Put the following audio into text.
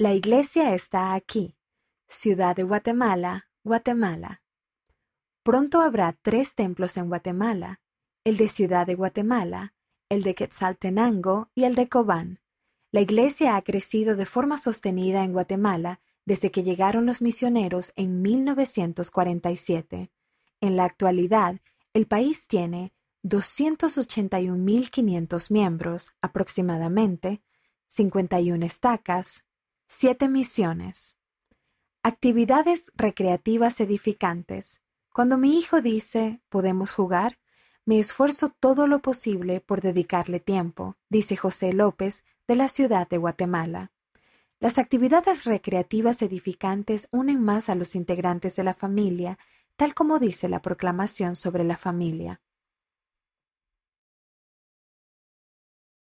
La iglesia está aquí, Ciudad de Guatemala, Guatemala. Pronto habrá tres templos en Guatemala, el de Ciudad de Guatemala, el de Quetzaltenango y el de Cobán. La iglesia ha crecido de forma sostenida en Guatemala desde que llegaron los misioneros en 1947. En la actualidad, el país tiene 281.500 miembros aproximadamente, 51 estacas, 7 misiones. Actividades recreativas edificantes. Cuando mi hijo dice ¿podemos jugar? Me esfuerzo todo lo posible por dedicarle tiempo, dice José López de la ciudad de Guatemala. Las actividades recreativas edificantes unen más a los integrantes de la familia, tal como dice la proclamación sobre la familia.